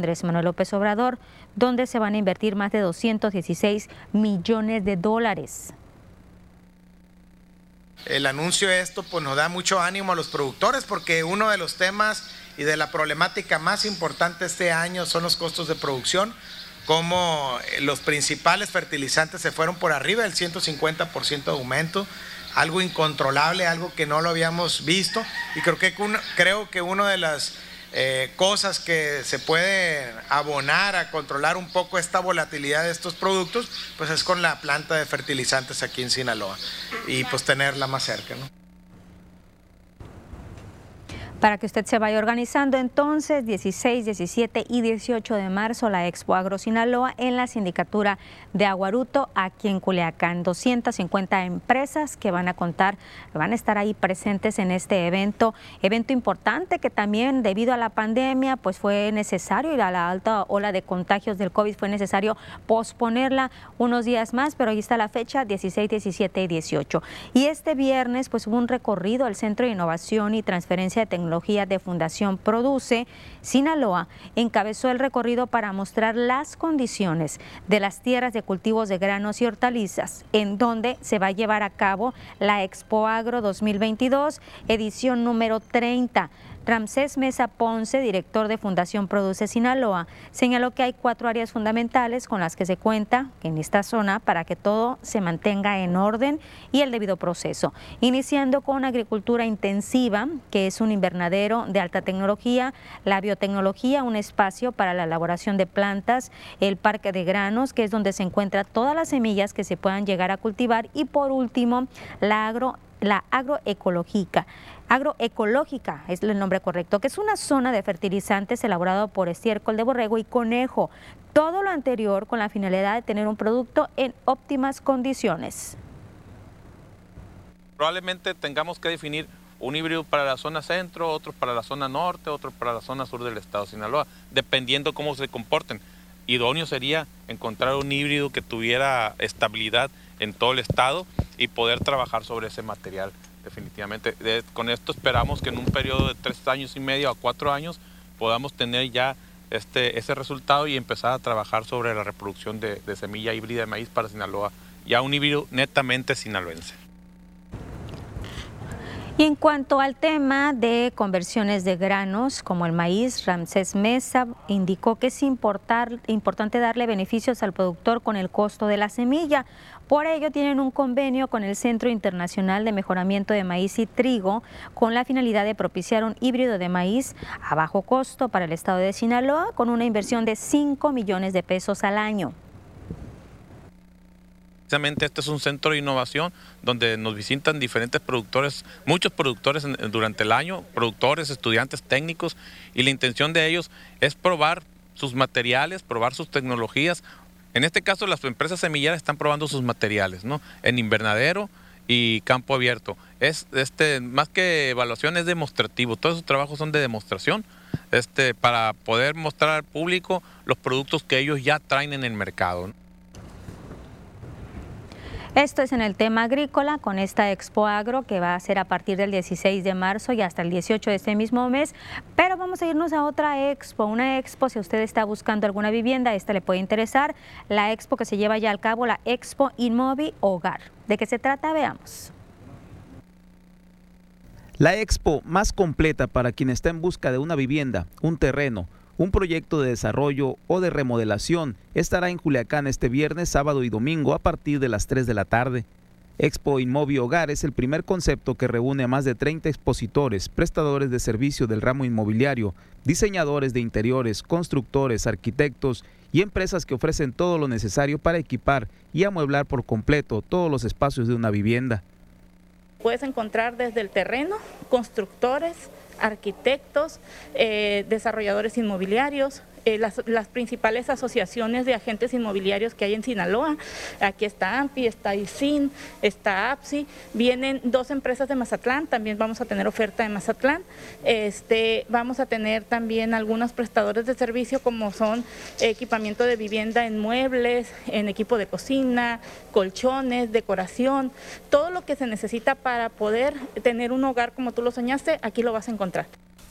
Andrés Manuel López Obrador, donde se van a invertir más de 216 millones de dólares. El anuncio de esto pues, nos da mucho ánimo a los productores porque uno de los temas y de la problemática más importante este año son los costos de producción, como los principales fertilizantes se fueron por arriba del 150% de aumento, algo incontrolable, algo que no lo habíamos visto y creo que, creo que uno de las eh, cosas que se puede abonar a controlar un poco esta volatilidad de estos productos, pues es con la planta de fertilizantes aquí en Sinaloa y pues tenerla más cerca. ¿no? Para que usted se vaya organizando. Entonces, 16, 17 y 18 de marzo, la Expo Agro Sinaloa en la sindicatura de Aguaruto, aquí en Culiacán. 250 empresas que van a contar, van a estar ahí presentes en este evento. Evento importante que también, debido a la pandemia, pues fue necesario y a la alta ola de contagios del COVID fue necesario posponerla unos días más, pero ahí está la fecha, 16, 17 y 18. Y este viernes, pues hubo un recorrido al Centro de Innovación y Transferencia de Tecnología de Fundación Produce, Sinaloa encabezó el recorrido para mostrar las condiciones de las tierras de cultivos de granos y hortalizas, en donde se va a llevar a cabo la Expo Agro 2022, edición número 30 Ramsés Mesa Ponce, director de Fundación Produce Sinaloa, señaló que hay cuatro áreas fundamentales con las que se cuenta en esta zona para que todo se mantenga en orden y el debido proceso, iniciando con agricultura intensiva, que es un invernadero de alta tecnología, la biotecnología, un espacio para la elaboración de plantas, el parque de granos, que es donde se encuentran todas las semillas que se puedan llegar a cultivar y por último la agro la agroecológica. Agroecológica es el nombre correcto, que es una zona de fertilizantes elaborado por estiércol de borrego y conejo. Todo lo anterior con la finalidad de tener un producto en óptimas condiciones. Probablemente tengamos que definir un híbrido para la zona centro, otro para la zona norte, otro para la zona sur del estado de Sinaloa, dependiendo cómo se comporten. Idóneo sería encontrar un híbrido que tuviera estabilidad en todo el estado y poder trabajar sobre ese material definitivamente. con esto esperamos que en un periodo de tres años y medio a cuatro años podamos tener ya este, ese resultado y empezar a trabajar sobre la reproducción de, de semilla híbrida de maíz para Sinaloa, ya un híbrido netamente sinaloense. Y en cuanto al tema de conversiones de granos como el maíz, Ramsés Mesa indicó que es importante darle beneficios al productor con el costo de la semilla. Por ello tienen un convenio con el Centro Internacional de Mejoramiento de Maíz y Trigo con la finalidad de propiciar un híbrido de maíz a bajo costo para el estado de Sinaloa con una inversión de 5 millones de pesos al año. Precisamente este es un centro de innovación donde nos visitan diferentes productores, muchos productores durante el año, productores, estudiantes, técnicos, y la intención de ellos es probar sus materiales, probar sus tecnologías. En este caso las empresas semilleras están probando sus materiales, ¿no? En invernadero y campo abierto. Es este más que evaluación es demostrativo. Todos esos trabajos son de demostración, este para poder mostrar al público los productos que ellos ya traen en el mercado. Esto es en el tema agrícola con esta Expo Agro que va a ser a partir del 16 de marzo y hasta el 18 de este mismo mes. Pero vamos a irnos a otra expo, una expo si usted está buscando alguna vivienda, esta le puede interesar. La expo que se lleva ya al cabo, la Expo Inmovi Hogar. ¿De qué se trata? Veamos. La expo más completa para quien está en busca de una vivienda, un terreno, un proyecto de desarrollo o de remodelación estará en Culiacán este viernes, sábado y domingo a partir de las 3 de la tarde. Expo Inmovi Hogar es el primer concepto que reúne a más de 30 expositores, prestadores de servicio del ramo inmobiliario, diseñadores de interiores, constructores, arquitectos y empresas que ofrecen todo lo necesario para equipar y amueblar por completo todos los espacios de una vivienda. Puedes encontrar desde el terreno, constructores, arquitectos, eh, desarrolladores inmobiliarios, eh, las, principales asociaciones de agentes inmobiliarios que hay en Sinaloa. Aquí está AMPI, está ICIN, está APSI. Vienen dos empresas de Mazatlán, también vamos a tener oferta de Mazatlán. Este, vamos a tener también algunos prestadores de servicio como son equipamiento de vivienda en muebles, en equipo de cocina, colchones, decoración, todo lo que se necesita para poder tener un hogar como tú lo soñaste, aquí lo vas a encontrar.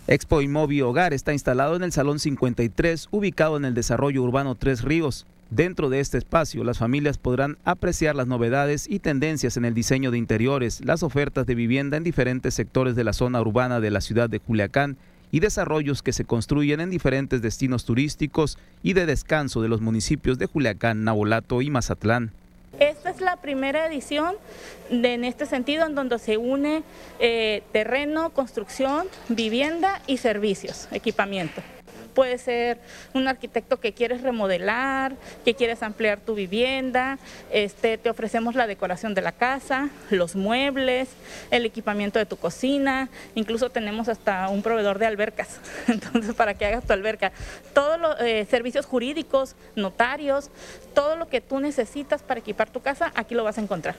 Expo Inmovi Hogar está instalado en el Salón 53, ubicado en el Desarrollo Urbano Tres Ríos. Dentro de este espacio, las familias podrán apreciar las novedades y tendencias en el diseño de interiores, las ofertas de vivienda en diferentes sectores de la zona urbana de la ciudad de Culiacán y desarrollos que se construyen en diferentes destinos turísticos y de descanso de los municipios de Juliacán, Nabolato y Mazatlán. Es la primera edición de, en este sentido en donde se une eh, terreno, construcción, vivienda y servicios, equipamiento. Puede ser un arquitecto que quieres remodelar, que quieres ampliar tu vivienda, este, te ofrecemos la decoración de la casa, los muebles, el equipamiento de tu cocina, incluso tenemos hasta un proveedor de albercas, entonces para que hagas tu alberca. Todos los eh, servicios jurídicos, notarios, todo lo que tú necesitas para equipar tu casa, aquí lo vas a encontrar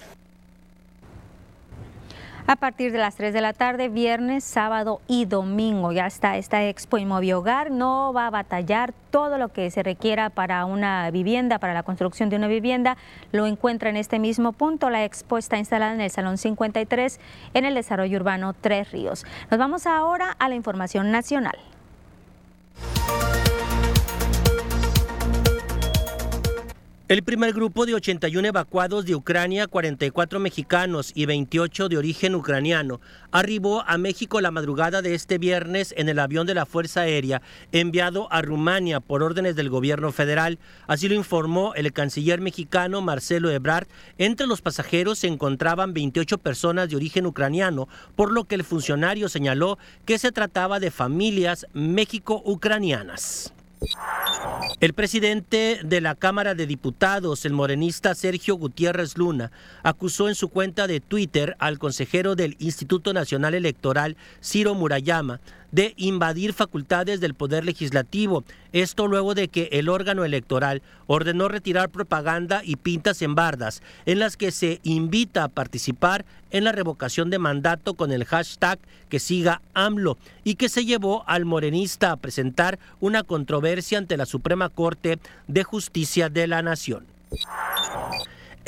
a partir de las 3 de la tarde, viernes, sábado y domingo. Ya está esta Expo Hogar. No va a batallar todo lo que se requiera para una vivienda, para la construcción de una vivienda. Lo encuentra en este mismo punto. La Expo está instalada en el Salón 53 en el Desarrollo Urbano Tres Ríos. Nos vamos ahora a la información nacional. El primer grupo de 81 evacuados de Ucrania, 44 mexicanos y 28 de origen ucraniano, arribó a México la madrugada de este viernes en el avión de la Fuerza Aérea enviado a Rumania por órdenes del gobierno federal. Así lo informó el canciller mexicano Marcelo Ebrard. Entre los pasajeros se encontraban 28 personas de origen ucraniano, por lo que el funcionario señaló que se trataba de familias méxico-ucranianas. El presidente de la Cámara de Diputados, el morenista Sergio Gutiérrez Luna, acusó en su cuenta de Twitter al consejero del Instituto Nacional Electoral, Ciro Murayama, de invadir facultades del Poder Legislativo. Esto luego de que el órgano electoral ordenó retirar propaganda y pintas en bardas en las que se invita a participar en la revocación de mandato con el hashtag que siga AMLO y que se llevó al morenista a presentar una controversia ante la Suprema Corte de Justicia de la Nación.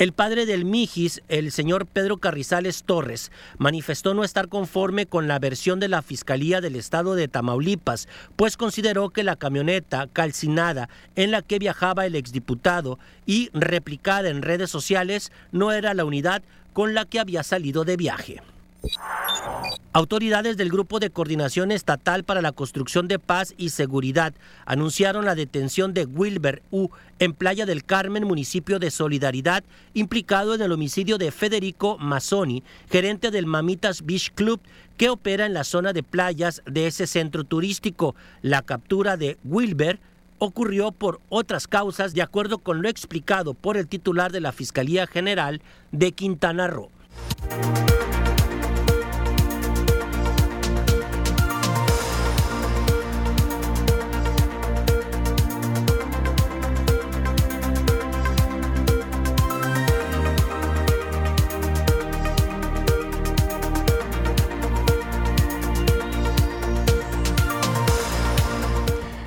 El padre del Mijis, el señor Pedro Carrizales Torres, manifestó no estar conforme con la versión de la Fiscalía del Estado de Tamaulipas, pues consideró que la camioneta calcinada en la que viajaba el exdiputado y replicada en redes sociales no era la unidad con la que había salido de viaje. Autoridades del Grupo de Coordinación Estatal para la Construcción de Paz y Seguridad anunciaron la detención de Wilber U. en Playa del Carmen, municipio de Solidaridad, implicado en el homicidio de Federico Mazzoni, gerente del Mamitas Beach Club, que opera en la zona de playas de ese centro turístico. La captura de Wilber ocurrió por otras causas, de acuerdo con lo explicado por el titular de la Fiscalía General de Quintana Roo.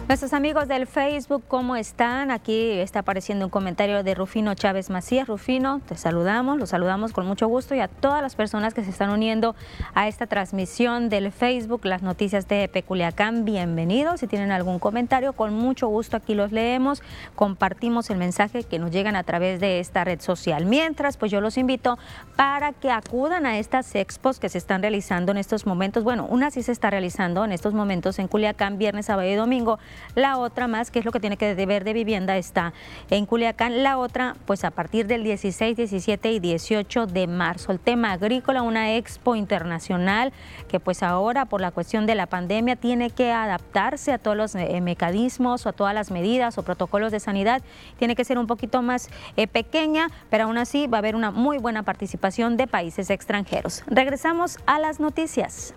Nuestros amigos del Facebook, ¿cómo están? Aquí está apareciendo un comentario de Rufino Chávez Macías. Rufino, te saludamos, los saludamos con mucho gusto y a todas las personas que se están uniendo a esta transmisión del Facebook, las noticias de Peculiacán, bienvenidos. Si tienen algún comentario, con mucho gusto aquí los leemos, compartimos el mensaje que nos llegan a través de esta red social. Mientras, pues yo los invito para que acudan a estas expos que se están realizando en estos momentos. Bueno, una sí se está realizando en estos momentos en Culiacán, viernes, sábado y domingo la otra más, que es lo que tiene que ver de vivienda, está en Culiacán. La otra, pues a partir del 16, 17 y 18 de marzo. El tema agrícola, una expo internacional que pues ahora por la cuestión de la pandemia tiene que adaptarse a todos los eh, mecanismos o a todas las medidas o protocolos de sanidad. Tiene que ser un poquito más eh, pequeña, pero aún así va a haber una muy buena participación de países extranjeros. Regresamos a las noticias.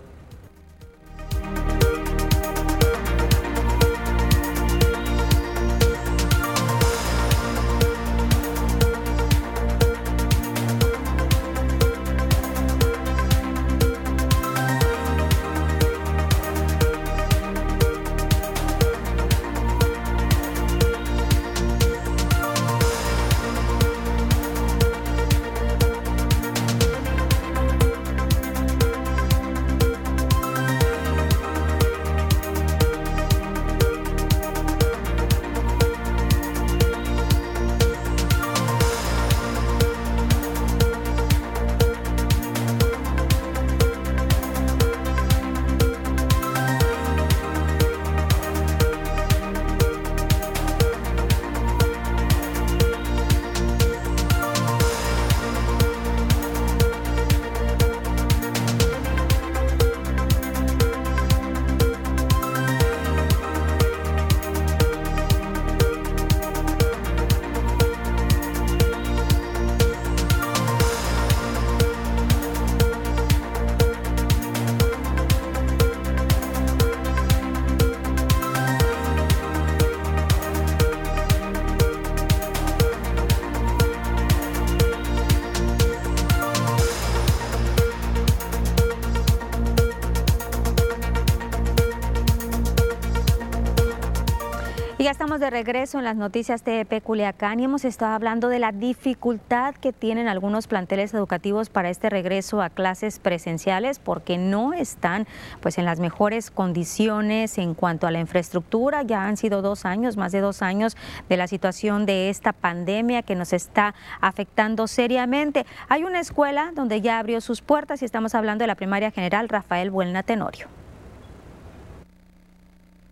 De regreso en las noticias TEP Culiacán y hemos estado hablando de la dificultad que tienen algunos planteles educativos para este regreso a clases presenciales porque no están pues en las mejores condiciones en cuanto a la infraestructura. Ya han sido dos años, más de dos años de la situación de esta pandemia que nos está afectando seriamente. Hay una escuela donde ya abrió sus puertas y estamos hablando de la primaria general Rafael Buelna Tenorio.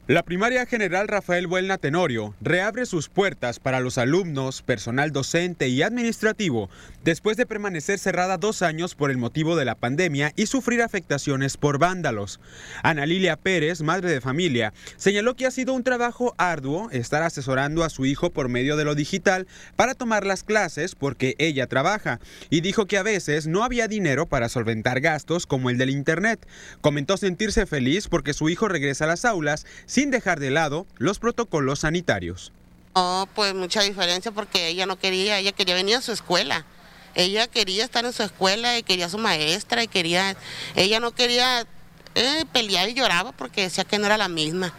La primaria general Rafael Buelna Tenorio reabre sus puertas para los alumnos, personal docente y administrativo después de permanecer cerrada dos años por el motivo de la pandemia y sufrir afectaciones por vándalos. Ana Lilia Pérez, madre de familia, señaló que ha sido un trabajo arduo estar asesorando a su hijo por medio de lo digital para tomar las clases porque ella trabaja y dijo que a veces no había dinero para solventar gastos como el del internet. Comentó sentirse feliz porque su hijo regresa a las aulas sin dejar de lado los protocolos sanitarios. Oh, pues mucha diferencia porque ella no quería, ella quería venir a su escuela. Ella quería estar en su escuela y quería a su maestra y quería, ella no quería eh, pelear y lloraba porque decía que no era la misma,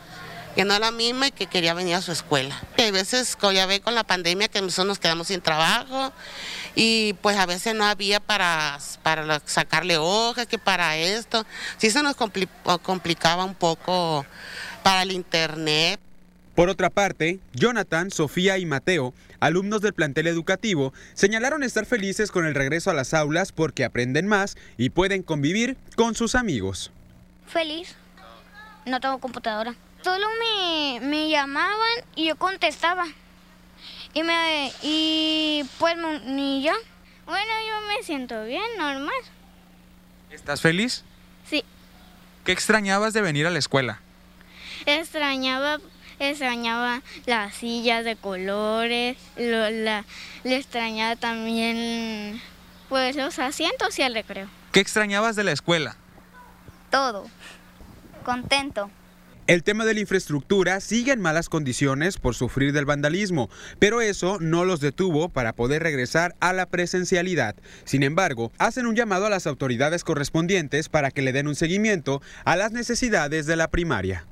que no era la misma y que quería venir a su escuela. hay veces, ya ve con la pandemia, que nosotros nos quedamos sin trabajo y pues a veces no había para, para sacarle hojas, que para esto. Sí se nos complicaba un poco para el Internet. Por otra parte, Jonathan, Sofía y Mateo, alumnos del plantel educativo, señalaron estar felices con el regreso a las aulas porque aprenden más y pueden convivir con sus amigos. Feliz. No tengo computadora. Solo me, me llamaban y yo contestaba. Y, me, y pues ni yo. Bueno, yo me siento bien, normal. ¿Estás feliz? Sí. ¿Qué extrañabas de venir a la escuela? Extrañaba extrañaba las sillas de colores, le extrañaba también pues los asientos y el recreo. ¿Qué extrañabas de la escuela? Todo. Contento. El tema de la infraestructura sigue en malas condiciones por sufrir del vandalismo, pero eso no los detuvo para poder regresar a la presencialidad. Sin embargo, hacen un llamado a las autoridades correspondientes para que le den un seguimiento a las necesidades de la primaria.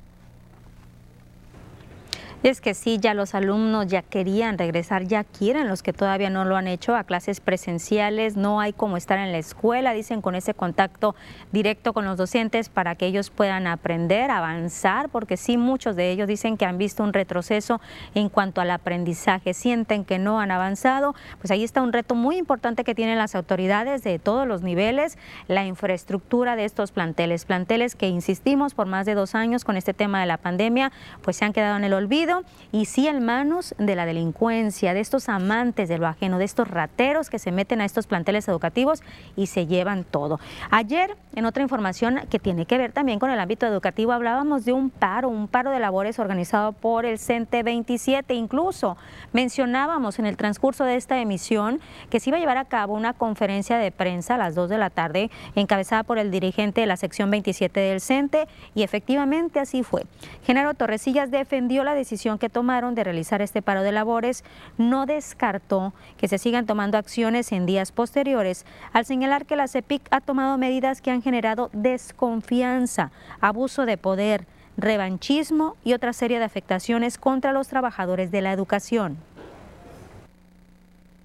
Es que sí, ya los alumnos ya querían regresar, ya quieren los que todavía no lo han hecho a clases presenciales, no hay como estar en la escuela, dicen con ese contacto directo con los docentes para que ellos puedan aprender, avanzar, porque sí, muchos de ellos dicen que han visto un retroceso en cuanto al aprendizaje, sienten que no han avanzado, pues ahí está un reto muy importante que tienen las autoridades de todos los niveles, la infraestructura de estos planteles, planteles que insistimos por más de dos años con este tema de la pandemia, pues se han quedado en el olvido y sí en manos de la delincuencia, de estos amantes de lo ajeno, de estos rateros que se meten a estos planteles educativos y se llevan todo. Ayer, en otra información que tiene que ver también con el ámbito educativo, hablábamos de un paro, un paro de labores organizado por el CENTE 27. Incluso mencionábamos en el transcurso de esta emisión que se iba a llevar a cabo una conferencia de prensa a las 2 de la tarde, encabezada por el dirigente de la sección 27 del CENTE, y efectivamente así fue. Genaro Torresillas defendió la decisión que tomaron de realizar este paro de labores, no descartó que se sigan tomando acciones en días posteriores, al señalar que la CEPIC ha tomado medidas que han generado desconfianza, abuso de poder, revanchismo y otra serie de afectaciones contra los trabajadores de la educación.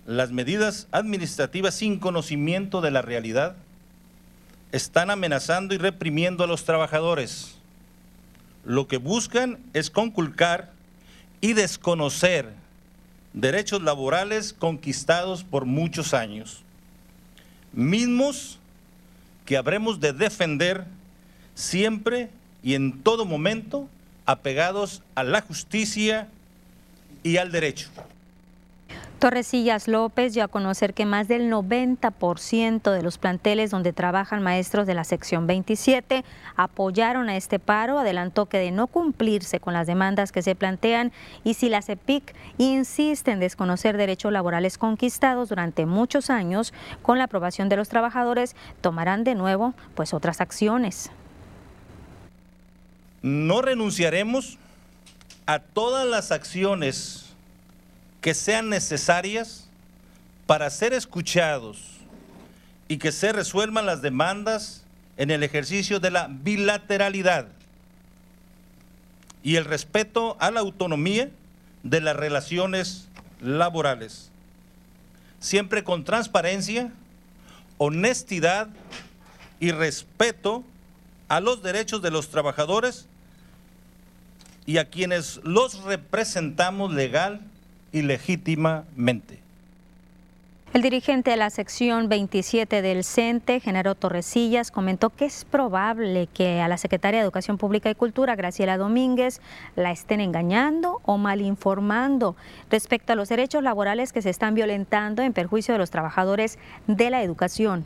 Las medidas administrativas sin conocimiento de la realidad están amenazando y reprimiendo a los trabajadores. Lo que buscan es conculcar y desconocer derechos laborales conquistados por muchos años, mismos que habremos de defender siempre y en todo momento apegados a la justicia y al derecho. Torresillas López dio a conocer que más del 90% de los planteles donde trabajan maestros de la sección 27 apoyaron a este paro. Adelantó que de no cumplirse con las demandas que se plantean y si la CEPIC insiste en desconocer derechos laborales conquistados durante muchos años, con la aprobación de los trabajadores tomarán de nuevo pues otras acciones. No renunciaremos a todas las acciones que sean necesarias para ser escuchados y que se resuelvan las demandas en el ejercicio de la bilateralidad y el respeto a la autonomía de las relaciones laborales, siempre con transparencia, honestidad y respeto a los derechos de los trabajadores y a quienes los representamos legal y legítimamente. El dirigente de la sección 27 del CENTE, Genaro Torresillas, comentó que es probable que a la secretaria de Educación Pública y Cultura, Graciela Domínguez, la estén engañando o malinformando respecto a los derechos laborales que se están violentando en perjuicio de los trabajadores de la educación.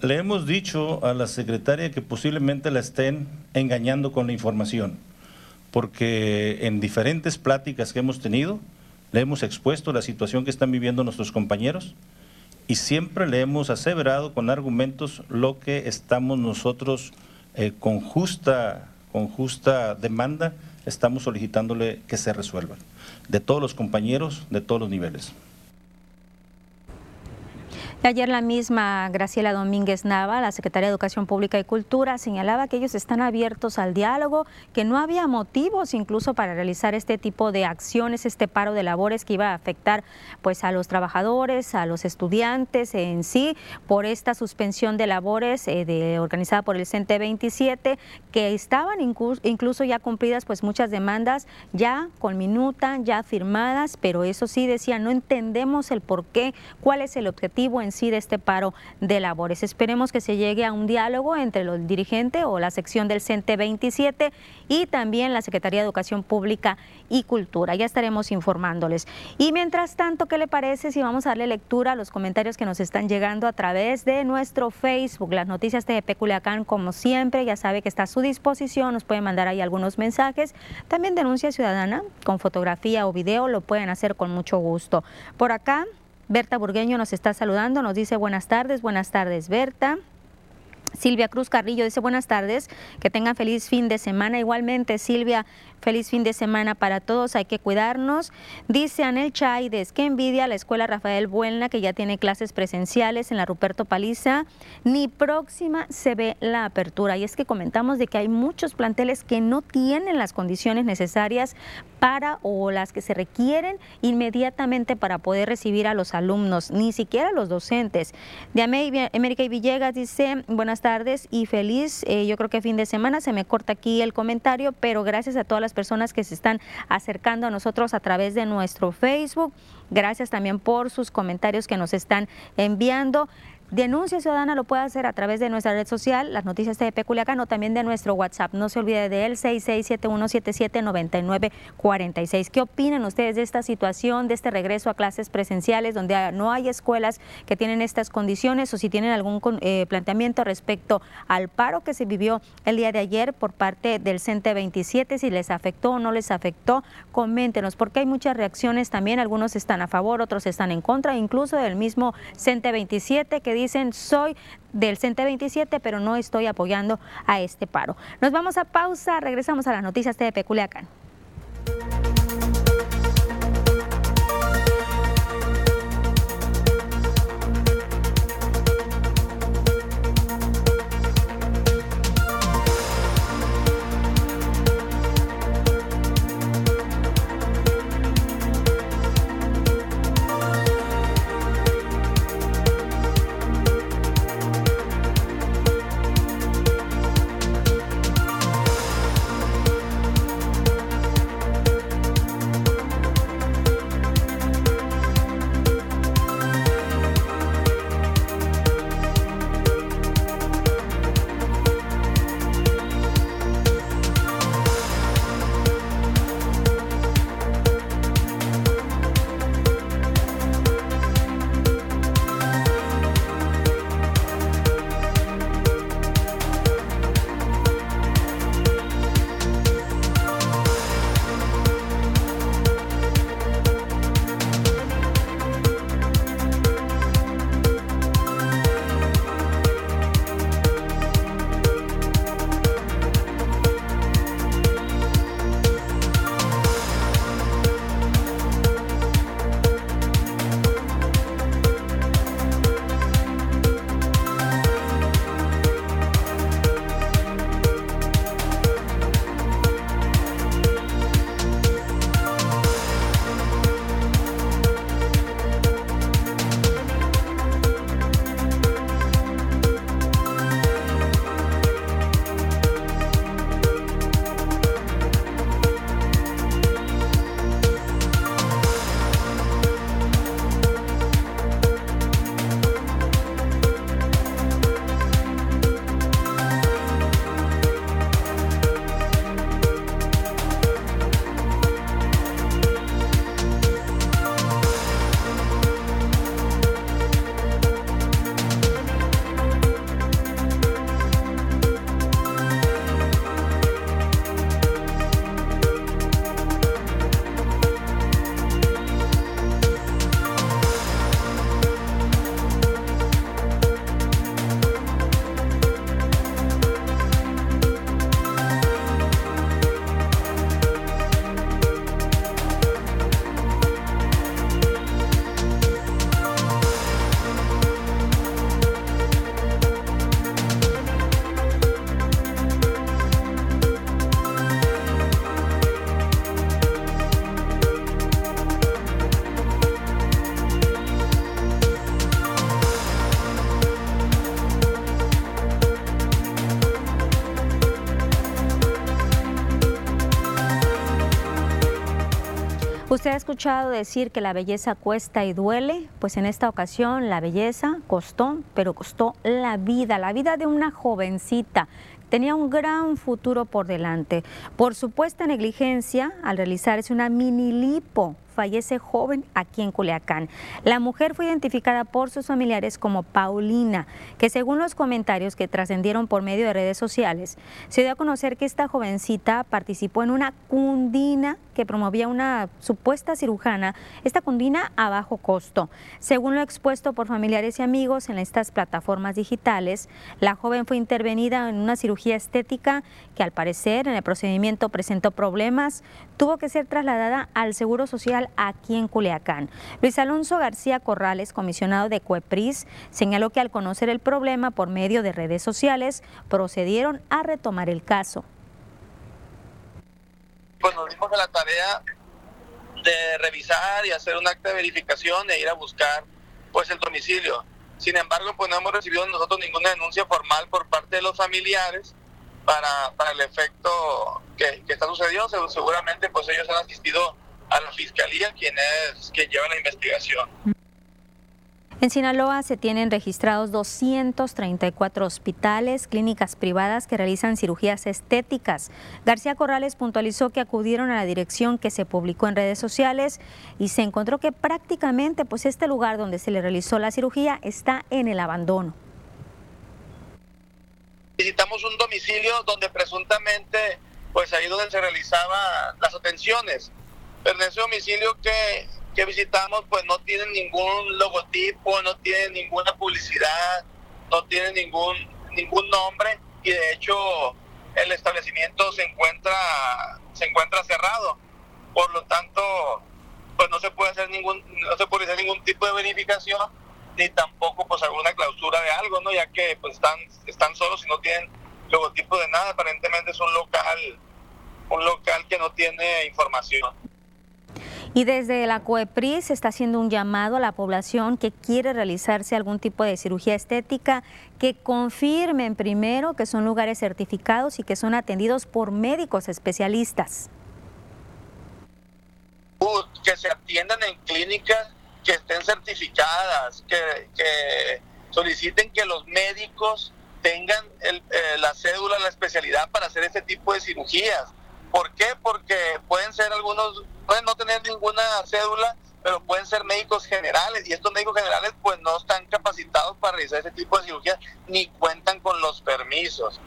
Le hemos dicho a la secretaria que posiblemente la estén engañando con la información, porque en diferentes pláticas que hemos tenido, le hemos expuesto la situación que están viviendo nuestros compañeros y siempre le hemos aseverado con argumentos lo que estamos nosotros eh, con, justa, con justa demanda, estamos solicitándole que se resuelvan, de todos los compañeros, de todos los niveles. Ayer la misma Graciela Domínguez Nava, la secretaria de Educación Pública y Cultura, señalaba que ellos están abiertos al diálogo, que no había motivos incluso para realizar este tipo de acciones, este paro de labores que iba a afectar pues a los trabajadores, a los estudiantes en sí, por esta suspensión de labores eh, de, organizada por el CENTE 27, que estaban incluso ya cumplidas pues muchas demandas ya con minuta, ya firmadas, pero eso sí decía, no entendemos el por qué, cuál es el objetivo en sí de este paro de labores. Esperemos que se llegue a un diálogo entre el dirigente o la sección del CENTE 27 y también la Secretaría de Educación Pública y Cultura. Ya estaremos informándoles. Y mientras tanto, ¿qué le parece si vamos a darle lectura a los comentarios que nos están llegando a través de nuestro Facebook? Las noticias de Peculiacán, como siempre, ya sabe que está a su disposición, nos pueden mandar ahí algunos mensajes. También denuncia ciudadana con fotografía o video, lo pueden hacer con mucho gusto. Por acá Berta Burgueño nos está saludando, nos dice buenas tardes, buenas tardes Berta. Silvia Cruz Carrillo dice buenas tardes, que tengan feliz fin de semana. Igualmente, Silvia, Feliz fin de semana para todos, hay que cuidarnos. Dice Anel Chaides, que envidia la escuela Rafael Buelna, que ya tiene clases presenciales en la Ruperto Paliza, ni próxima se ve la apertura. Y es que comentamos de que hay muchos planteles que no tienen las condiciones necesarias para o las que se requieren inmediatamente para poder recibir a los alumnos, ni siquiera a los docentes. De América y Villegas dice, buenas tardes y feliz, eh, yo creo que fin de semana, se me corta aquí el comentario, pero gracias a todas las personas que se están acercando a nosotros a través de nuestro Facebook. Gracias también por sus comentarios que nos están enviando. Denuncia ciudadana lo puede hacer a través de nuestra red social, las noticias de Peculiacán o también de nuestro WhatsApp. No se olvide de él, 6671779946. ¿Qué opinan ustedes de esta situación, de este regreso a clases presenciales donde no hay escuelas que tienen estas condiciones o si tienen algún eh, planteamiento respecto al paro que se vivió el día de ayer por parte del CENTE 27, si les afectó o no les afectó? Coméntenos, porque hay muchas reacciones también, algunos están a favor, otros están en contra, incluso del mismo CENTE 27 que dicen soy del CENTE 27, pero no estoy apoyando a este paro. Nos vamos a pausa, regresamos a las noticias de Peculiacán. Usted ha escuchado decir que la belleza cuesta y duele, pues en esta ocasión la belleza costó, pero costó la vida, la vida de una jovencita. Tenía un gran futuro por delante. Por supuesta negligencia, al realizarse una mini lipo fallece joven aquí en Culiacán. La mujer fue identificada por sus familiares como Paulina, que según los comentarios que trascendieron por medio de redes sociales, se dio a conocer que esta jovencita participó en una cundina que promovía una supuesta cirujana, esta cundina a bajo costo. Según lo expuesto por familiares y amigos en estas plataformas digitales, la joven fue intervenida en una cirugía estética que al parecer en el procedimiento presentó problemas, tuvo que ser trasladada al Seguro Social aquí en Culiacán. Luis Alonso García Corrales, comisionado de CUEPRIS, señaló que al conocer el problema por medio de redes sociales, procedieron a retomar el caso. Pues nos dimos a la tarea de revisar y hacer un acta de verificación e ir a buscar pues el domicilio. Sin embargo, pues no hemos recibido nosotros ninguna denuncia formal por parte de los familiares para, el efecto que, que está sucediendo. Seguramente pues ellos han asistido a la fiscalía quien es quien lleva la investigación. En Sinaloa se tienen registrados 234 hospitales, clínicas privadas que realizan cirugías estéticas. García Corrales puntualizó que acudieron a la dirección que se publicó en redes sociales y se encontró que prácticamente pues este lugar donde se le realizó la cirugía está en el abandono. Visitamos un domicilio donde presuntamente pues ahí donde se realizaban las atenciones pero en ese domicilio que, que visitamos pues no tiene ningún logotipo, no tiene ninguna publicidad, no tiene ningún, ningún nombre y de hecho el establecimiento se encuentra, se encuentra cerrado. Por lo tanto, pues no se puede hacer ningún, no se puede hacer ningún tipo de verificación ni tampoco pues alguna clausura de algo, ¿no? Ya que pues están, están solos y no tienen logotipo de nada, aparentemente es un local, un local que no tiene información. Y desde la COEPRIS se está haciendo un llamado a la población que quiere realizarse algún tipo de cirugía estética que confirmen primero que son lugares certificados y que son atendidos por médicos especialistas. Que se atiendan en clínicas que estén certificadas, que, soliciten que los médicos tengan eh, la cédula, la especialidad para hacer este tipo de cirugías ¿Por qué? Porque pueden ser algunos, pueden no tener ninguna cédula, pero pueden ser médicos generales y estos médicos generales pues no están capacitados para realizar ese tipo de cirugía ni cuentan con los permisos.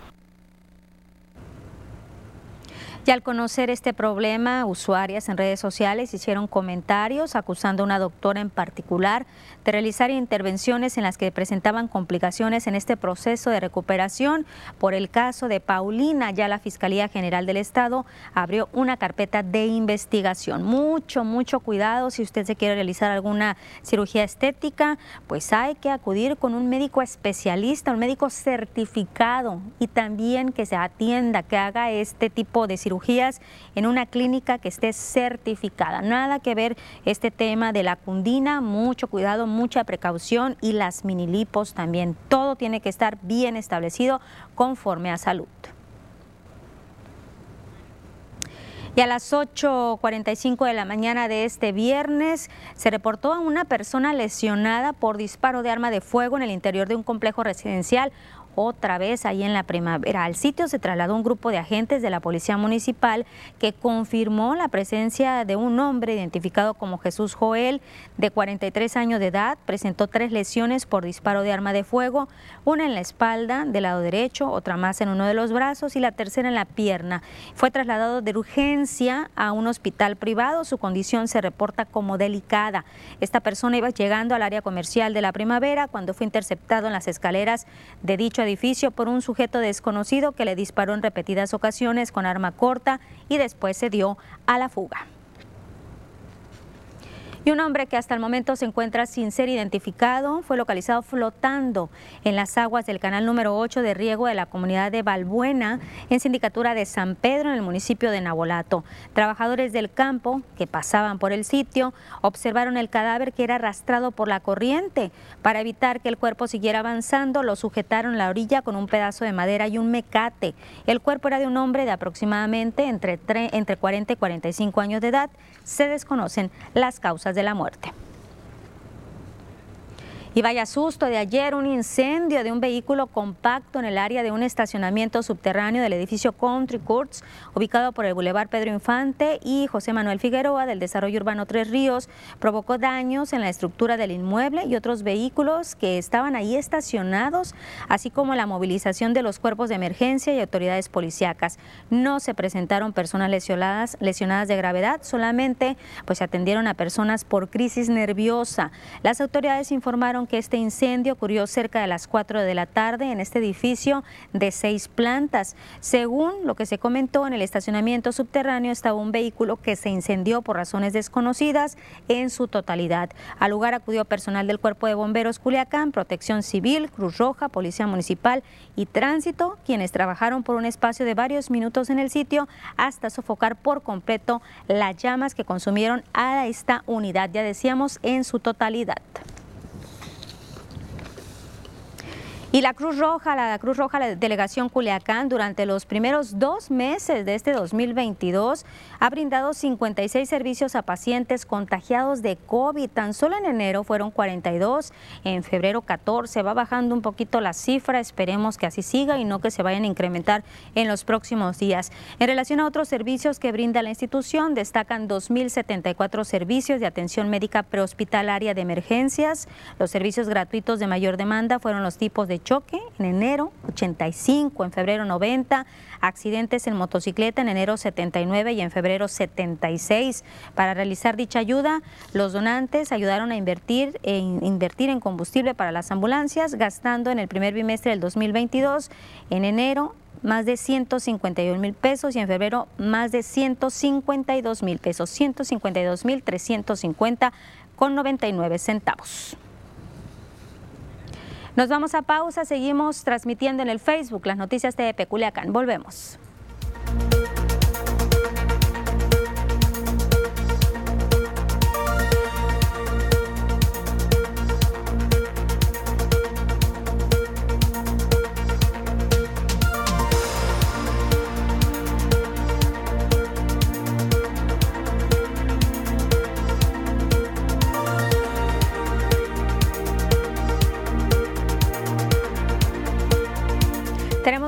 Y al conocer este problema, usuarias en redes sociales hicieron comentarios acusando a una doctora en particular de realizar intervenciones en las que presentaban complicaciones en este proceso de recuperación. Por el caso de Paulina, ya la Fiscalía General del Estado abrió una carpeta de investigación. Mucho, mucho cuidado si usted se quiere realizar alguna cirugía estética, pues hay que acudir con un médico especialista, un médico certificado y también que se atienda, que haga este tipo de cirugía en una clínica que esté certificada. Nada que ver este tema de la cundina, mucho cuidado, mucha precaución y las minilipos también. Todo tiene que estar bien establecido conforme a salud. Y a las 8.45 de la mañana de este viernes se reportó a una persona lesionada por disparo de arma de fuego en el interior de un complejo residencial otra vez ahí en la primavera. Al sitio se trasladó un grupo de agentes de la Policía Municipal que confirmó la presencia de un hombre identificado como Jesús Joel, de 43 años de edad. Presentó tres lesiones por disparo de arma de fuego, una en la espalda del lado derecho, otra más en uno de los brazos y la tercera en la pierna. Fue trasladado de urgencia a un hospital privado. Su condición se reporta como delicada. Esta persona iba llegando al área comercial de la primavera cuando fue interceptado en las escaleras de dicho edificio por un sujeto desconocido que le disparó en repetidas ocasiones con arma corta y después se dio a la fuga. Y un hombre que hasta el momento se encuentra sin ser identificado fue localizado flotando en las aguas del canal número 8 de riego de la comunidad de Balbuena, en sindicatura de San Pedro, en el municipio de Nabolato. Trabajadores del campo que pasaban por el sitio observaron el cadáver que era arrastrado por la corriente. Para evitar que el cuerpo siguiera avanzando, lo sujetaron a la orilla con un pedazo de madera y un mecate. El cuerpo era de un hombre de aproximadamente entre, entre 40 y 45 años de edad. Se desconocen las causas de la muerte. Y vaya susto de ayer, un incendio de un vehículo compacto en el área de un estacionamiento subterráneo del edificio Country Courts, ubicado por el Boulevard Pedro Infante y José Manuel Figueroa del Desarrollo Urbano Tres Ríos, provocó daños en la estructura del inmueble y otros vehículos que estaban ahí estacionados, así como la movilización de los cuerpos de emergencia y autoridades policíacas. No se presentaron personas lesionadas, lesionadas de gravedad, solamente pues se atendieron a personas por crisis nerviosa. Las autoridades informaron que este incendio ocurrió cerca de las 4 de la tarde en este edificio de seis plantas. Según lo que se comentó en el estacionamiento subterráneo estaba un vehículo que se incendió por razones desconocidas en su totalidad. Al lugar acudió personal del Cuerpo de Bomberos Culiacán, Protección Civil, Cruz Roja, Policía Municipal y Tránsito, quienes trabajaron por un espacio de varios minutos en el sitio hasta sofocar por completo las llamas que consumieron a esta unidad, ya decíamos, en su totalidad. Y la Cruz Roja, la Cruz Roja, la delegación Culiacán, durante los primeros dos meses de este 2022 ha brindado 56 servicios a pacientes contagiados de COVID. Tan solo en enero fueron 42, en febrero 14. Va bajando un poquito la cifra, esperemos que así siga y no que se vayan a incrementar en los próximos días. En relación a otros servicios que brinda la institución, destacan 2.074 servicios de atención médica prehospitalaria de emergencias. Los servicios gratuitos de mayor demanda fueron los tipos de choque en enero 85, en febrero 90, accidentes en motocicleta en enero 79 y en febrero 76. Para realizar dicha ayuda, los donantes ayudaron a invertir en, invertir en combustible para las ambulancias, gastando en el primer bimestre del 2022, en enero más de 151 mil pesos y en febrero más de 152 mil pesos, 152 mil 350 con 99 centavos. Nos vamos a pausa, seguimos transmitiendo en el Facebook las noticias de Peculiacán. Volvemos.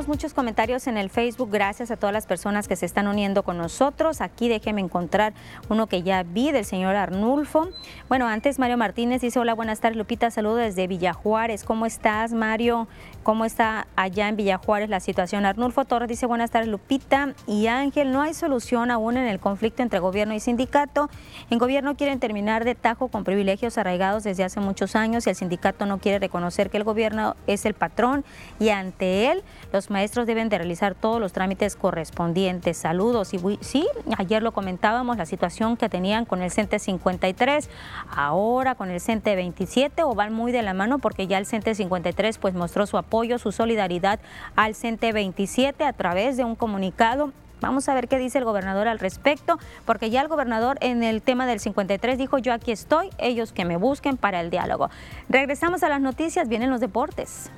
Muchos comentarios en el Facebook, gracias a todas las personas que se están uniendo con nosotros. Aquí déjeme encontrar uno que ya vi del señor Arnulfo. Bueno, antes Mario Martínez dice, hola, buenas tardes Lupita, saludo desde Villajuárez. ¿Cómo estás Mario? ¿Cómo está allá en Villajuárez la situación? Arnulfo Torres dice, buenas tardes Lupita y Ángel, no hay solución aún en el conflicto entre gobierno y sindicato. En gobierno quieren terminar de tajo con privilegios arraigados desde hace muchos años y el sindicato no quiere reconocer que el gobierno es el patrón y ante él los maestros deben de realizar todos los trámites correspondientes. Saludos. Y sí, ayer lo comentábamos, la situación que tenían con el CENTE 53, ahora con el CENTE 27, o van muy de la mano porque ya el CENTE 53 pues mostró su apoyo, su solidaridad al CENTE 27 a través de un comunicado Vamos a ver qué dice el gobernador al respecto, porque ya el gobernador en el tema del 53 dijo, yo aquí estoy, ellos que me busquen para el diálogo. Regresamos a las noticias, vienen los deportes.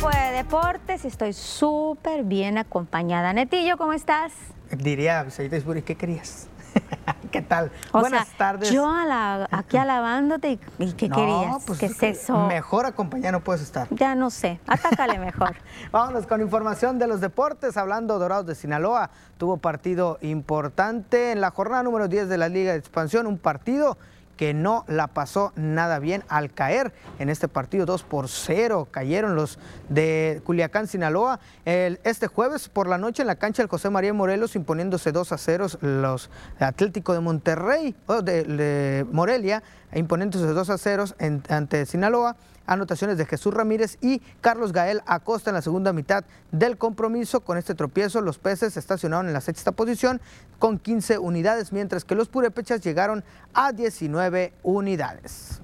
Tiempo de deportes y estoy súper bien acompañada. Netillo, ¿cómo estás? Diría, ¿qué querías? ¿Qué tal? Buenas tardes. Yo aquí alabándote y, ¿qué querías? Pues ¿Qué es eso? Mejor acompañado no puedes estar. Ya no sé. Atácale mejor. Vámonos con información de los deportes. Hablando Dorados de Sinaloa, tuvo partido importante en la jornada número 10 de la Liga de Expansión. Un partido que no la pasó nada bien al caer en este partido 2 por 0. Cayeron los de Culiacán, Sinaloa. este jueves por la noche en la cancha del José María Morelos imponiéndose 2 a 0 los Atlético de Monterrey, o de, Morelia, imponiéndose 2 a 0 ante Sinaloa anotaciones de Jesús Ramírez y Carlos Gael Acosta en la segunda mitad del compromiso. Con este tropiezo, los peces estacionaron en la sexta posición con 15 unidades, mientras que los purépechas llegaron a 19 unidades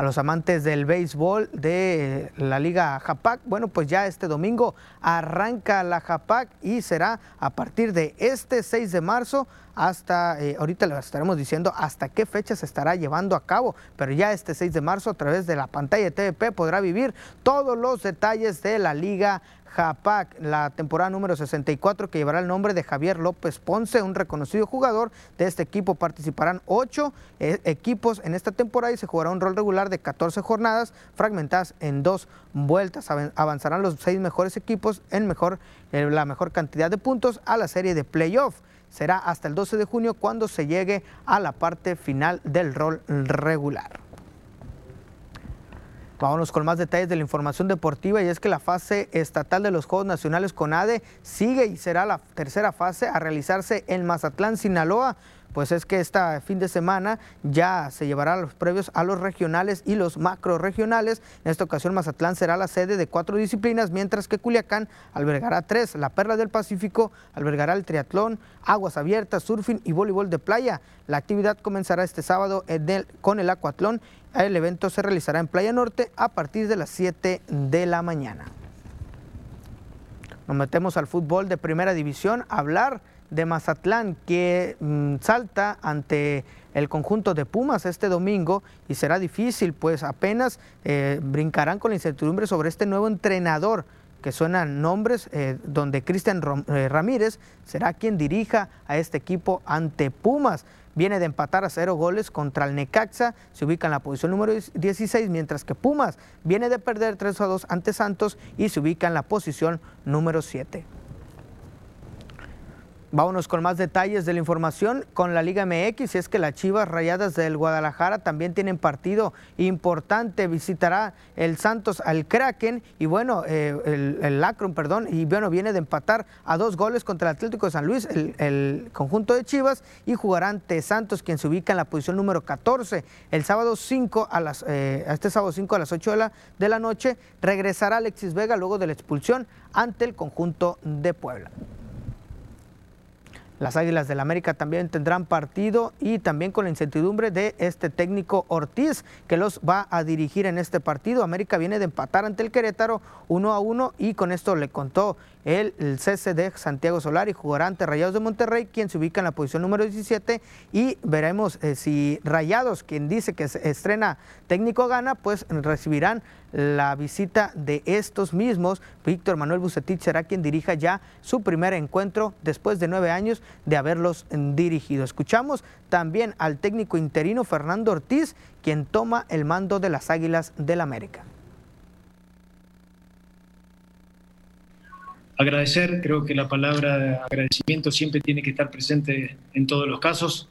a los amantes del béisbol de la Liga Japac. Bueno, pues ya este domingo arranca la Japac y será a partir de este 6 de marzo hasta, eh, ahorita les estaremos diciendo hasta qué fecha se estará llevando a cabo, pero ya este 6 de marzo a través de la pantalla de TVP podrá vivir todos los detalles de la Liga Japac, la temporada número 64 que llevará el nombre de Javier López Ponce, un reconocido jugador de este equipo. Participarán ocho eh, equipos en esta temporada y se jugará un rol regular de 14 jornadas fragmentadas en dos vueltas. Avanzarán los seis mejores equipos en mejor, eh, la mejor cantidad de puntos a la serie de playoff. Será hasta el 12 de junio cuando se llegue a la parte final del rol regular. Vámonos con más detalles de la información deportiva y es que la fase estatal de los Juegos Nacionales CONADE sigue y será la tercera fase a realizarse en Mazatlán, Sinaloa. Pues es que este fin de semana ya se llevará los previos a los regionales y los macro regionales. En esta ocasión Mazatlán será la sede de cuatro disciplinas, mientras que Culiacán albergará tres. La Perla del Pacífico albergará el triatlón, aguas abiertas, surfing y voleibol de playa. La actividad comenzará este sábado con el acuatlón el evento se realizará en Playa Norte a partir de las 7 de la mañana. Nos metemos al fútbol de primera división a hablar de Mazatlán que mm, salta ante el conjunto de Pumas este domingo y será difícil, pues apenas eh, brincarán con la incertidumbre sobre este nuevo entrenador que suenan nombres eh, donde Cristian eh, Ramírez será quien dirija a este equipo ante Pumas viene de empatar a cero goles contra el Necaxa, se ubica en la posición número 16, mientras que Pumas viene de perder 3 a 2 ante Santos y se ubica en la posición número 7. Vámonos con más detalles de la información con la Liga MX. Y es que las Chivas Rayadas del Guadalajara también tienen partido importante. Visitará el Santos al Kraken y bueno, eh, el, el Lacron, perdón, y bueno, viene de empatar a dos goles contra el Atlético de San Luis, el, conjunto de Chivas, y jugará ante Santos, quien se ubica en la posición número 14. El sábado 5 a las, eh, este sábado 5 a las 8 de la, de la noche regresará Alexis Vega luego de la expulsión ante el conjunto de Puebla. Las Águilas del América también tendrán partido y también con la incertidumbre de este técnico Ortiz que los va a dirigir en este partido. América viene de empatar ante el Querétaro 1 a 1 y con esto le contó el, el CCD Santiago Solari jugará ante Rayados de Monterrey, quien se ubica en la posición número 17 y veremos eh, si Rayados, quien dice que estrena técnico gana, pues recibirán la visita de estos mismos. Víctor Manuel Bucetich será quien dirija ya su primer encuentro después de nueve años de haberlos dirigido. Escuchamos también al técnico interino Fernando Ortiz, quien toma el mando de las Águilas del América. Agradecer, creo que la palabra de agradecimiento siempre tiene que estar presente en todos los casos.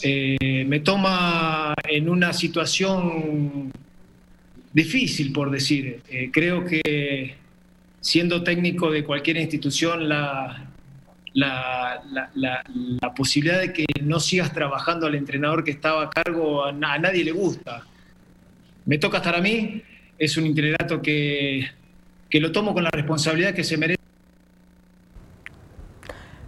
Eh, me toma en una situación difícil, por decir. Eh, creo que siendo técnico de cualquier institución, la, la, la, posibilidad de que no sigas trabajando al entrenador que estaba a cargo a, nadie le gusta. Me toca estar a mí, es un itinerato que, que lo tomo con la responsabilidad que se merece.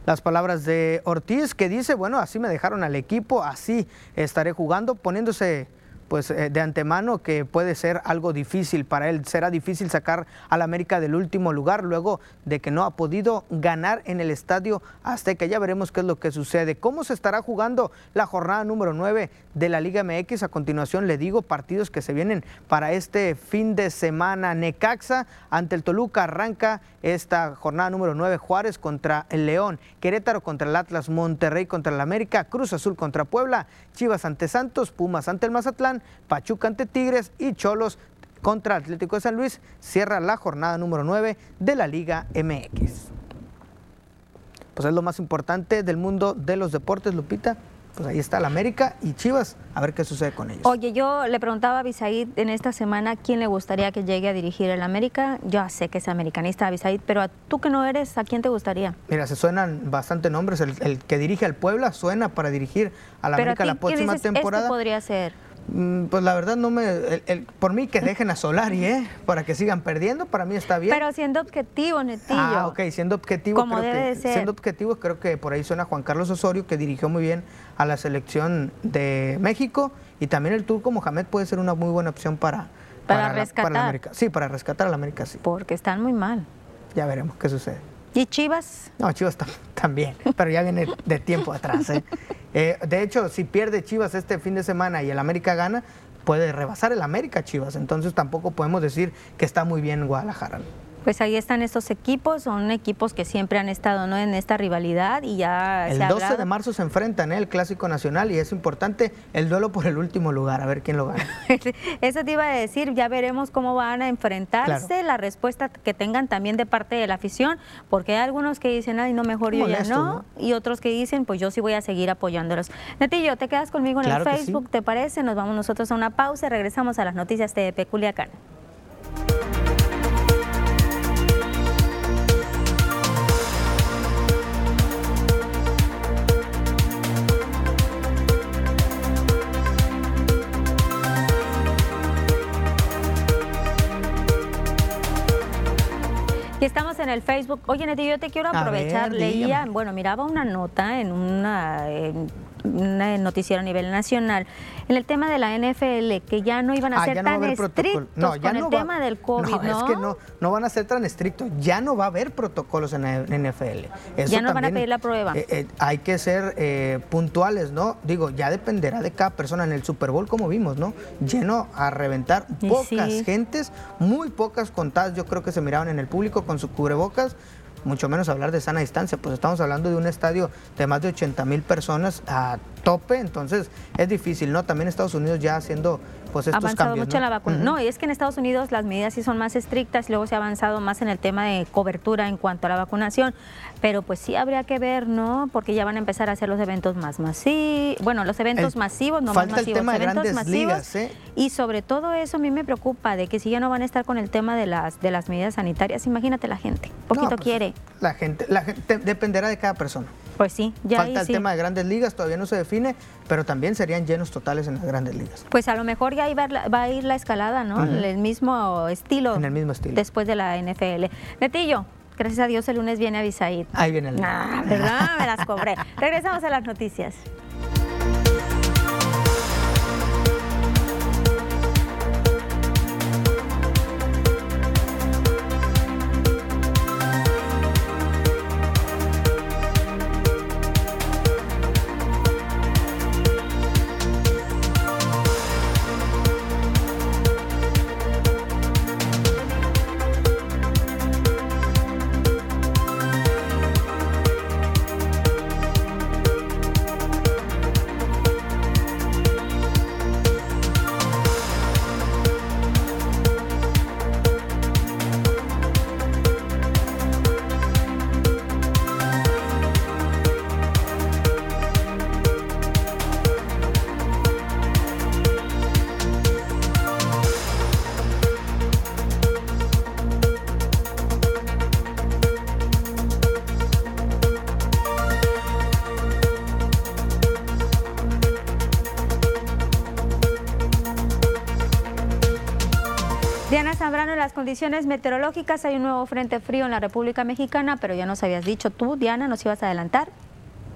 Las palabras de Ortiz que dice, bueno, así me dejaron al equipo, así estaré jugando, poniéndose pues eh, de antemano que puede ser algo difícil para él. Será difícil sacar al América del último lugar luego de que no ha podido ganar en el estadio Azteca. Ya veremos qué es lo que sucede. ¿Cómo se estará jugando la jornada número 9 de la Liga MX? A continuación le digo partidos que se vienen para este fin de semana. Necaxa ante el Toluca arranca esta jornada número 9. Juárez contra el León, Querétaro contra el Atlas, Monterrey contra el América, Cruz Azul contra Puebla, Chivas ante Santos, Pumas ante el Mazatlán, Pachuca ante Tigres y Cholos contra Atlético de San Luis cierra la jornada número 9 de la Liga MX. Pues es lo más importante del mundo de los deportes, Lupita. Pues ahí está la América y Chivas, a ver qué sucede con ellos. Oye, yo le preguntaba a Bisaid en esta semana quién le gustaría que llegue a dirigir el América. Yo sé que es americanista, Bisaid, pero a tú que no eres, ¿a quién te gustaría? Mira, se suenan bastante nombres. El, que dirige al Puebla suena para dirigir a la América la próxima este temporada. Este podría ser. Mm, pues la verdad no me, por mí que dejen a Solari, ¿eh? Para que sigan perdiendo, para mí está bien. Pero siendo objetivo, Netillo. Ah, ok, siendo objetivo. Como creo debe que, ser. Siendo objetivo, creo que por ahí suena Juan Carlos Osorio, que dirigió muy bien a la selección de México. Y también el Turco Mohamed puede ser una muy buena opción para, para, rescatar. La, América. Sí, para rescatar a la América, sí. Porque están muy mal. Ya veremos qué sucede. ¿Y Chivas? No, Chivas también, pero ya viene de tiempo atrás. ¿eh? Eh, de hecho, si pierde Chivas este fin de semana y el América gana, puede rebasar el América Chivas. Entonces tampoco podemos decir que está muy bien Guadalajara. Pues ahí están estos equipos, son equipos que siempre han estado ¿no? en esta rivalidad y ya... El 12 de marzo se enfrentan ¿eh? el Clásico Nacional y es importante el duelo por el último lugar, a ver quién lo gana. Eso te iba a decir, ya veremos cómo van a enfrentarse, la respuesta que tengan también de parte de la afición, porque hay algunos que dicen, ay, no, mejor yo ya no, y otros que dicen, pues yo sí voy a seguir apoyándolos. Netillo, ¿te quedas conmigo en el Facebook? ¿Te parece? Nos vamos nosotros a una pausa y regresamos a las noticias de Peculiacán. Estamos en el Facebook. Oye, Neti, yo te quiero aprovechar. Leía, bueno, miraba una nota en una, en un noticiero a nivel nacional en el tema de la NFL, que ya no iban a ah, ser tan estrictos con el tema del COVID, ¿no? es que no, no van a ser tan estrictos, ya no va a haber protocolos en la NFL. ya no van a pedir la prueba. Eh, eh, hay que ser eh, puntuales, ¿no? Digo, ya dependerá de cada persona. En el Super Bowl, como vimos, ¿no? Lleno a reventar, pocas gentes, muy pocas contadas, yo creo que se miraban en el público con su cubrebocas mucho menos hablar de sana distancia, pues estamos hablando de un estadio de más de 80 mil personas a tope, entonces es difícil, ¿no? También Estados Unidos ya haciendo pues estos avanzado cambios, mucho ¿no? la vacuna. No, y es que en Estados Unidos las medidas sí son más estrictas luego se ha avanzado más en el tema de cobertura en cuanto a la vacunación, pero pues sí habría que ver, ¿no? Porque ya van a empezar a hacer los eventos más masivos, bueno, los eventos masivos, no falta más masivos, el tema de eventos grandes masivos. ligas, ¿eh? Y sobre todo eso a mí me preocupa de que si ya no van a estar con el tema de las de las medidas sanitarias, imagínate la gente, poquito No, pues, quiere. La gente, la gente dependerá de cada persona. Pues sí, ya Falta ahí el sí. tema de grandes ligas, todavía no se define, pero también serían llenos totales en las grandes ligas. Pues a lo mejor ya ahí va, va a ir la escalada, ¿no? Ujú. El mismo estilo. En el mismo estilo. Después de la NFL. Netillo, gracias a Dios el lunes viene Avisaid. Ahí viene el Ah, ¿verdad? Me las cobré. Regresamos a las noticias. Condiciones meteorológicas hay un nuevo frente frío en la República Mexicana, pero ya nos habías dicho tú, Diana, nos ibas a adelantar.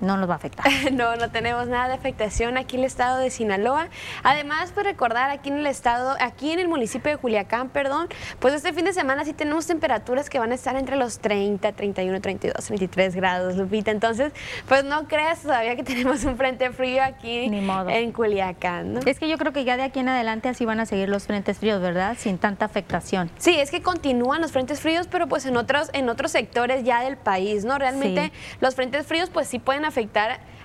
No nos va a afectar. no, no tenemos nada de afectación aquí en el estado de Sinaloa. Además, pues recordar aquí en el estado, aquí en el municipio de Culiacán, perdón, pues este fin de semana sí tenemos temperaturas que van a estar entre los 30, 31, 32, 23 grados, Lupita. Entonces, pues no creas todavía que tenemos un frente frío aquí en Culiacán. ¿no? Es que yo creo que ya de aquí en adelante así van a seguir los frentes fríos, ¿verdad? Sin tanta afectación. Sí, es que continúan los frentes fríos, pero pues en otros, en otros sectores ya del país, ¿no? Realmente los frentes fríos pues sí pueden afectar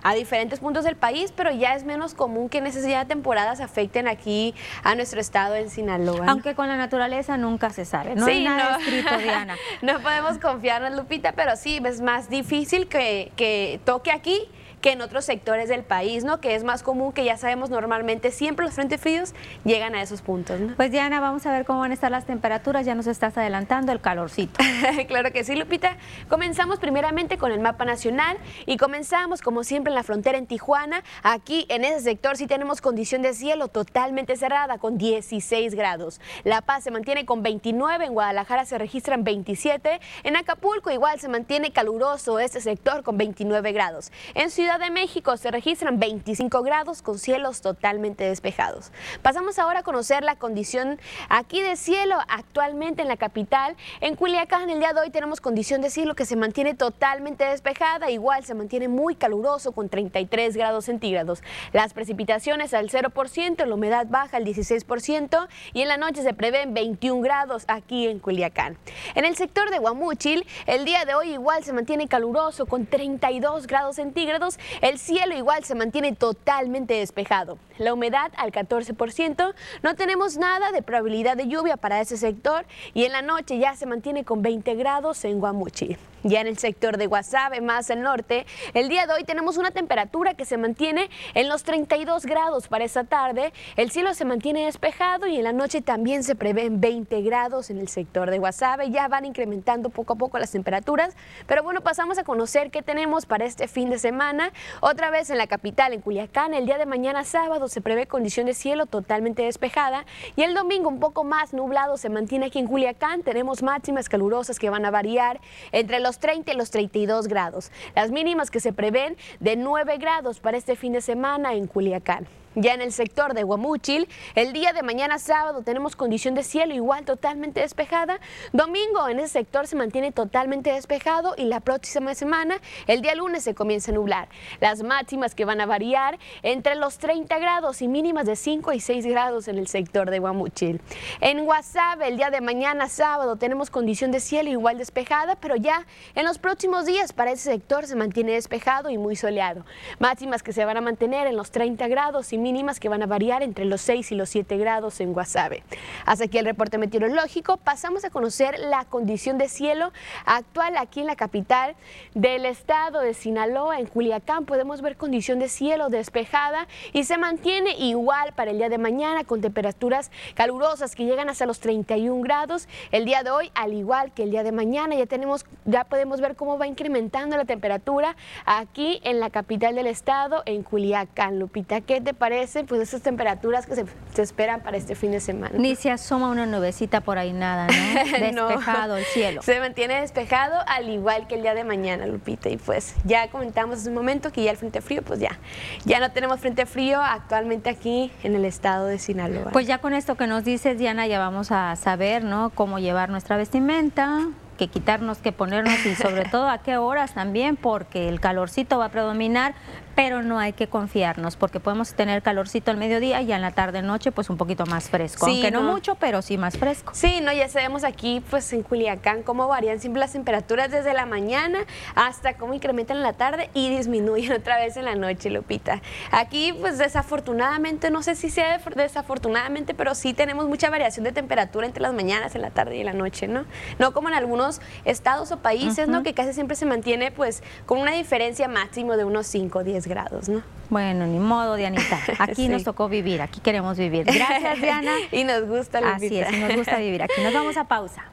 a diferentes puntos del país, pero ya es menos común que en esas ya temporadas afecten aquí a nuestro estado en Sinaloa. Aunque con la naturaleza nunca se sabe, no hay nada escrito, Diana. no podemos confiar en Lupita, pero sí, es más difícil que, que toque aquí que en otros sectores del país, ¿no? Que es más común, que ya sabemos normalmente siempre los frentes fríos llegan a esos puntos, ¿no? Pues Diana, vamos a ver cómo van a estar las temperaturas, ya nos estás adelantando el calorcito. claro que sí, Lupita. Comenzamos primeramente con el mapa nacional y comenzamos como siempre en la frontera en Tijuana. Aquí en ese sector sí tenemos condición de cielo totalmente cerrada con 16 grados. La Paz se mantiene con 29, en Guadalajara se registran 27, en Acapulco igual se mantiene caluroso este sector con 29 grados. En Ciudad De México se registran 25 grados con cielos totalmente despejados. Pasamos ahora a conocer la condición aquí de cielo actualmente en la capital. En Culiacán el día de hoy tenemos condición de cielo que se mantiene totalmente despejada, igual se mantiene muy caluroso con 33 grados centígrados. Las precipitaciones al 0%, la humedad baja al 16% y en la noche se prevén 21 grados aquí en Culiacán. En el sector de Guamúchil el día de hoy igual se mantiene caluroso con 32 grados centígrados el cielo igual se mantiene totalmente despejado. La humedad al 14%. No tenemos nada de probabilidad de lluvia para ese sector y en la noche ya se mantiene con 20 grados en Guamuchi. Ya en el sector de Guasave, más al norte, el día de hoy tenemos una temperatura que se mantiene en los 32 grados para esta tarde. El cielo se mantiene despejado y en la noche también se prevén 20 grados en el sector de Guasave. Ya van incrementando poco a poco las temperaturas. Pero bueno, pasamos a conocer qué tenemos para este fin de semana. Otra vez en la capital, en Culiacán, el día de mañana sábado se prevé condición de cielo totalmente despejada y el domingo un poco más nublado se mantiene aquí en Culiacán. Tenemos máximas calurosas que van a variar entre los 30 y los 32 grados. Las mínimas que se prevén de 9 grados para este fin de semana en Culiacán. Ya en el sector de Guamúchil, el día de mañana sábado tenemos condición de cielo igual totalmente despejada. Domingo en ese sector se mantiene totalmente despejado y la próxima semana, el día lunes, se comienza a nublar. Las máximas que van a variar entre los 30 grados y mínimas de 5 y 6 grados en el sector de Guamúchil. En Guasave, el día de mañana sábado tenemos condición de cielo igual despejada, pero ya en los próximos días para ese sector se mantiene despejado y muy soleado. Máximas que se van a mantener en los 30 grados y mínimas que van a variar entre los 6 y los 7 grados en Guasave. Hasta aquí el reporte meteorológico. Pasamos a conocer la condición de cielo actual aquí en la capital del estado de Sinaloa, en Culiacán. Podemos ver condición de cielo despejada y se mantiene igual para el día de mañana con temperaturas calurosas que llegan hasta los 31 grados. El día de hoy, al igual que el día de mañana, ya tenemos, ya podemos ver cómo va incrementando la temperatura aquí en la capital del estado, en Culiacán. Lupita, ¿qué te parece? Pues esas temperaturas que se, esperan para este fin de semana. Ni se asoma una nubecita por ahí, nada, ¿no? Despejado el cielo. Se mantiene despejado al igual que el día de mañana, Lupita. Y pues ya comentamos hace un momento que ya el frente frío, pues ya, ya no tenemos frente frío actualmente aquí en el estado de Sinaloa. Pues ya con esto que nos dices, Diana, ya vamos a saber, ¿no? Cómo llevar nuestra vestimenta, que quitarnos, que ponernos y sobre todo a qué horas también, porque el calorcito va a predominar, pero no hay que confiarnos porque podemos tener calorcito al mediodía y en la tarde noche pues un poquito más fresco, aunque no. mucho, pero sí más fresco. Sí, no, ya sabemos aquí pues en Culiacán cómo varían siempre las temperaturas desde la mañana hasta cómo incrementan en la tarde y disminuyen otra vez en la noche, Lupita. Aquí pues desafortunadamente, no sé si sea desafortunadamente, pero sí tenemos mucha variación de temperatura entre las mañanas, en la tarde y en la noche, ¿no? No como en algunos estados o países, ¿no? Que casi siempre se mantiene pues con una diferencia máximo de unos 5 o 10 grados, ¿no? Bueno, ni modo, Dianita. Aquí nos tocó vivir, aquí queremos vivir. Gracias, Diana. y nos gusta, Así es, y nos gusta vivir aquí. Nos vamos a pausa.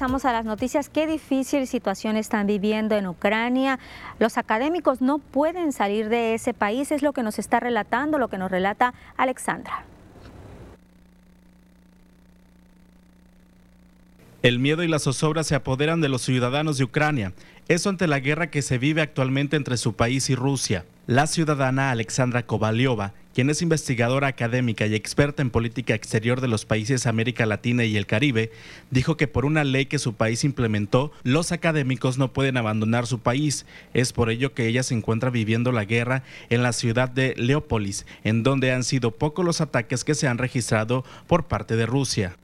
Ya regresamos a las noticias. Qué difícil situación están viviendo en Ucrania. Los académicos no pueden salir de ese país, es lo que nos está relatando, lo que nos relata Alexandra. El miedo y la zozobra se apoderan de los ciudadanos de Ucrania. Eso ante la guerra que se vive actualmente entre su país y Rusia. La ciudadana Alexandra Kovaliova, quien es investigadora académica y experta en política exterior de los países América Latina y el Caribe, dijo que por una ley que su país implementó, los académicos no pueden abandonar su país. Es por ello que ella se encuentra viviendo la guerra en la ciudad de Leópolis, en donde han sido pocos los ataques que se han registrado por parte de Rusia.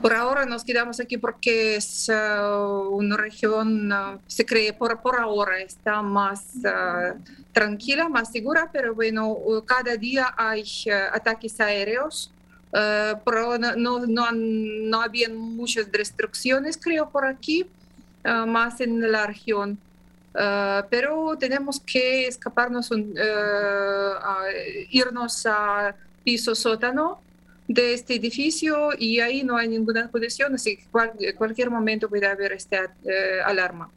Por ahora nos quedamos aquí porque es uh, una región, uh, se cree por, por ahora está más uh, tranquila, más segura, pero bueno, cada día hay ataques aéreos. pero no, no, no, no había muchas restricciones, creo, por aquí, más en la región. pero tenemos que escaparnos, a irnos a piso sótano de este edificio y ahí no hay ninguna condición, así que en cualquier momento puede haber esta eh, alarma.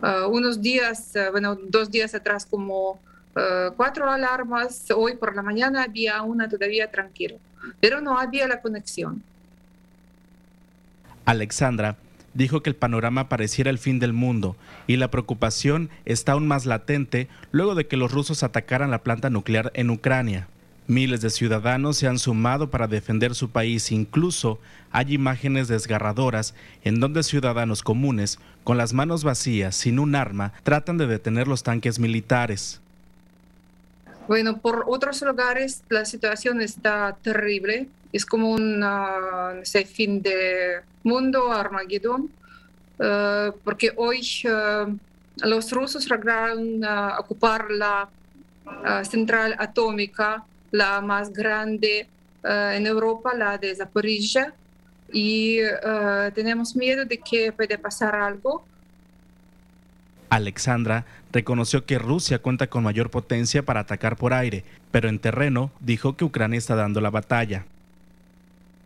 Ah, unos días, ah, bueno, dos días atrás como ah, cuatro alarmas, hoy por la mañana había una todavía tranquilo, pero no había la conexión. Alexandra dijo que el panorama pareciera el fin del mundo y la preocupación está aún más latente luego de que los rusos atacaran la planta nuclear en Ucrania. Miles de ciudadanos se han sumado para defender su país. Incluso hay imágenes desgarradoras en donde ciudadanos comunes, con las manos vacías, sin un arma, tratan de detener los tanques militares. Bueno, por otros lugares la situación está terrible. Es como un fin de mundo, Armagedón, eh, porque hoy eh, los rusos lograron eh, ocupar la central atómica la más grande eh, en Europa, la de Zaporizhia, y eh, tenemos miedo de que puede pasar algo. Alexandra reconoció que Rusia cuenta con mayor potencia para atacar por aire, pero en terreno dijo que Ucrania está dando la batalla.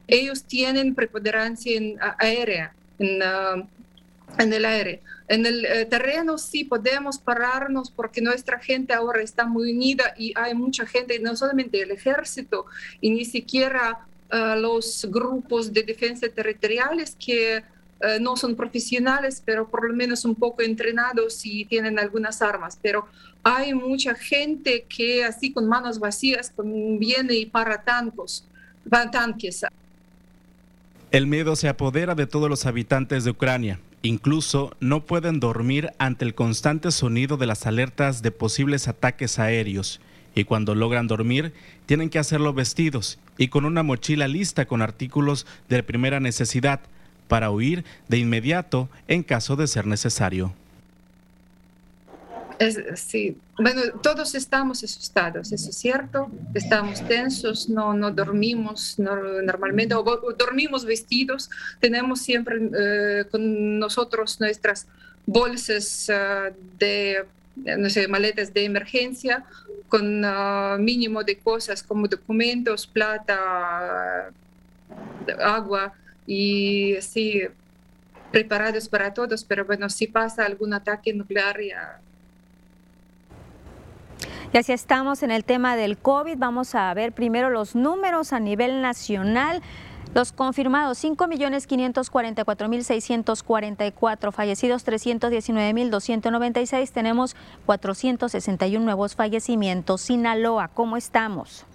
Ellos tienen preponderancia aérea, en, eh, en el aire. En el eh, terreno sí podemos pararnos porque nuestra gente ahora está muy unida y hay mucha gente, no solamente el ejército y ni siquiera eh, los grupos de defensa territoriales que eh, no son profesionales, pero por lo menos un poco entrenados y tienen algunas armas. Pero hay mucha gente que así con manos vacías viene y para tanques. El miedo se apodera de todos los habitantes de Ucrania. Incluso no pueden dormir ante el constante sonido de las alertas de posibles ataques aéreos. Y cuando logran dormir tienen que hacerlo vestidos y con una mochila lista con artículos de primera necesidad para huir de inmediato en caso de ser necesario sí, bueno, todos estamos asustados, eso es cierto, estamos tensos, no, no dormimos normalmente, dormimos vestidos, tenemos siempre eh, con nosotros nuestras bolsas eh, de, no sé, maletas de emergencia, con uh, mínimo de cosas como documentos, plata, agua y así preparados para todos, pero bueno, si pasa algún ataque nuclear ya y así estamos en el tema del COVID. Vamos a ver primero los números a nivel nacional. Los confirmados 5.544.644, fallecidos 319.296, tenemos 461 nuevos fallecimientos. Sinaloa, ¿cómo estamos?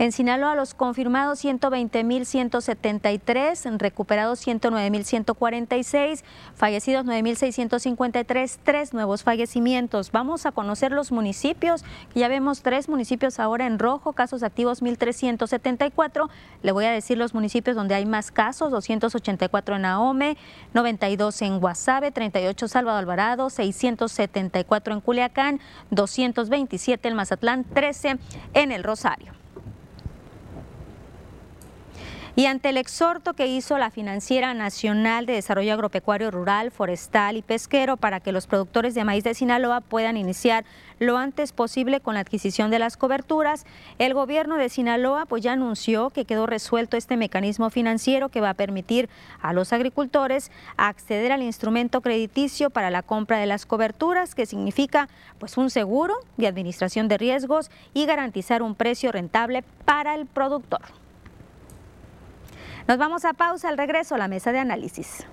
En Sinaloa, los confirmados 120.173, recuperados 109.146, fallecidos 9.653, tres nuevos fallecimientos. Vamos a conocer los municipios, ya vemos tres municipios ahora en rojo, casos activos 1.374. Le voy a decir los municipios donde hay más casos, 284 en Ahome, 92 en Guasave, 38 Salvador Alvarado, 674 en Culiacán, 227 en Mazatlán, 13 en El Rosario. Y ante el exhorto que hizo la Financiera Nacional de Desarrollo Agropecuario Rural, Forestal y Pesquero para que los productores de maíz de Sinaloa puedan iniciar lo antes posible con la adquisición de las coberturas, el gobierno de Sinaloa pues ya anunció que quedó resuelto este mecanismo financiero que va a permitir a los agricultores acceder al instrumento crediticio para la compra de las coberturas, que significa pues un seguro de administración de riesgos y garantizar un precio rentable para el productor. Nos vamos a pausa al regreso a la mesa de análisis.